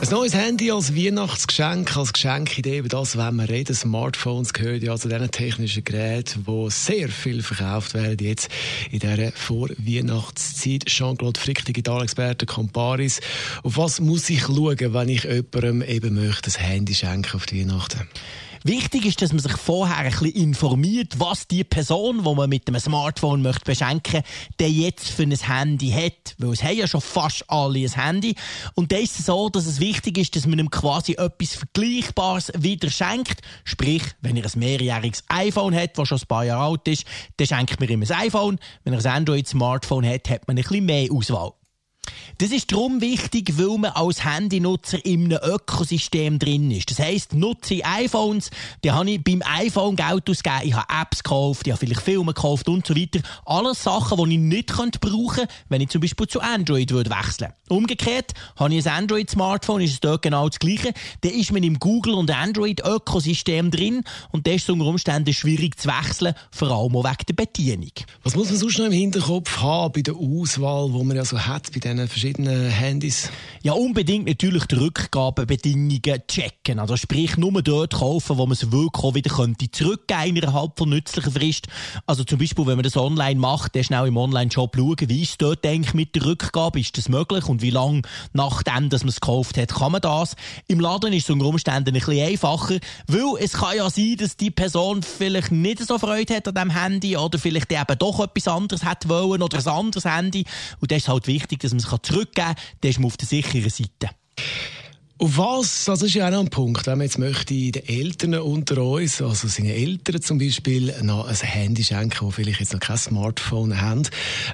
ein neues Handy als Weihnachtsgeschenk, als Geschenkidee, über das wenn wir reden. Smartphones gehören ja zu diesen technischen Geräten, die sehr viel verkauft werden jetzt in dieser Vorweihnachtszeit. Jean-Claude Frick, Digitalexperte, Comparis. Auf was muss ich schauen, wenn ich jemandem eben möchte, ein Handy schenken auf die Weihnachten? Wichtig ist, dass man sich vorher ein bisschen informiert, was die Person, die man mit einem Smartphone möchte beschenken, der jetzt für ein Handy hat. Weil es haben ja schon fast alle ein Handy. Und da ist es so, dass es wichtig ist, dass man ihm quasi etwas Vergleichbares wieder schenkt. Sprich, wenn er ein mehrjähriges iPhone hat, das schon ein paar Jahre alt ist, dann schenkt man ihm ein iPhone. Wenn er ein Android-Smartphone hat, hat man ein bisschen mehr Auswahl. Das ist darum wichtig, weil man als Handynutzer in einem Ökosystem drin ist. Das heisst, nutze ich iPhones, dann habe ich beim iPhone Geld ausgegeben, ich habe Apps gekauft, ich habe vielleicht Filme gekauft und so weiter. Alles Sachen, die ich nicht könnte brauchen wenn ich zum Beispiel zu Android würde wechseln Umgekehrt, habe ich ein Android-Smartphone, ist es dort genau das Gleiche, dann ist man im Google- und Android-Ökosystem drin und das ist unter Umständen schwierig zu wechseln, vor allem auch wegen der Bedienung. Was muss man sonst noch im Hinterkopf haben bei der Auswahl, die man ja so hat bei diesen verschiedenen Handys? Ja, unbedingt natürlich die Rückgabebedingungen checken. Also sprich, nur dort kaufen, wo man es wirklich auch wieder könnte zurückgeben innerhalb von nützlicher Frist. Also zum Beispiel, wenn man das online macht, dann schnell im Online-Shop schauen, wie ist es dort eigentlich mit der Rückgabe, ist das möglich und wie lange nachdem, dass man es gekauft hat, kann man das. Im Laden ist es unter Umständen ein bisschen einfacher, weil es kann ja sein, dass die Person vielleicht nicht so Freude hat an dem Handy oder vielleicht eben doch etwas anderes hat wollen oder ein anderes Handy. Und das ist halt wichtig, dass man es zurückgeben kann, dann ist man auf der sicheren Seite. Auf was, das ist ja auch noch ein Punkt, wenn man jetzt möchte den Eltern unter uns, also seine Eltern zum Beispiel, noch ein Handy schenken, die vielleicht jetzt noch kein Smartphone haben,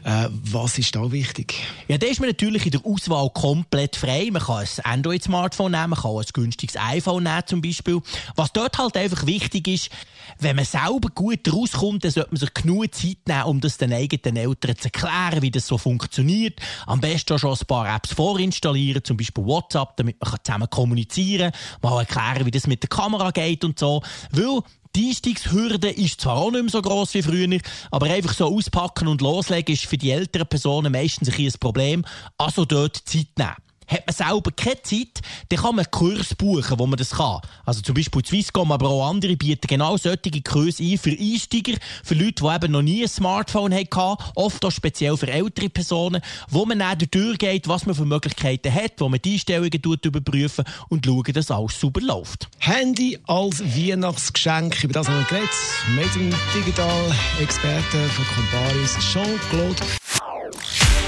äh, was ist da wichtig? Ja, da ist man natürlich in der Auswahl komplett frei. Man kann ein Android-Smartphone nehmen, man kann ein günstiges iPhone nehmen zum Beispiel. Was dort halt einfach wichtig ist, wenn man selber gut rauskommt, dann sollte man sich genug Zeit nehmen, um das den eigenen Eltern zu erklären, wie das so funktioniert. Am besten schon ein paar Apps vorinstallieren, zum Beispiel WhatsApp, damit man zusammen kommunizieren, mal erklären, wie das mit der Kamera geht und so. Weil die Einstiegshürde ist zwar auch nicht mehr so gross wie früher, aber einfach so auspacken und loslegen ist für die älteren Personen meistens ein Problem. Also dort Zeit nehmen. Hat man selber keine Zeit, dann kann man Kurs buchen, wo man das kann. Also zum Beispiel Swisscom, aber auch andere bieten genau solche Kurse ein für Einsteiger, für Leute, die eben noch nie ein Smartphone hatten, oft auch speziell für ältere Personen, wo man dann durchgeht, was man für Möglichkeiten hat, wo man die Einstellungen überprüfen und schauen, dass alles super läuft. Handy als Weihnachtsgeschenk, über das haben wir geredet. Mit Digital Experte von Comparis, Jean-Claude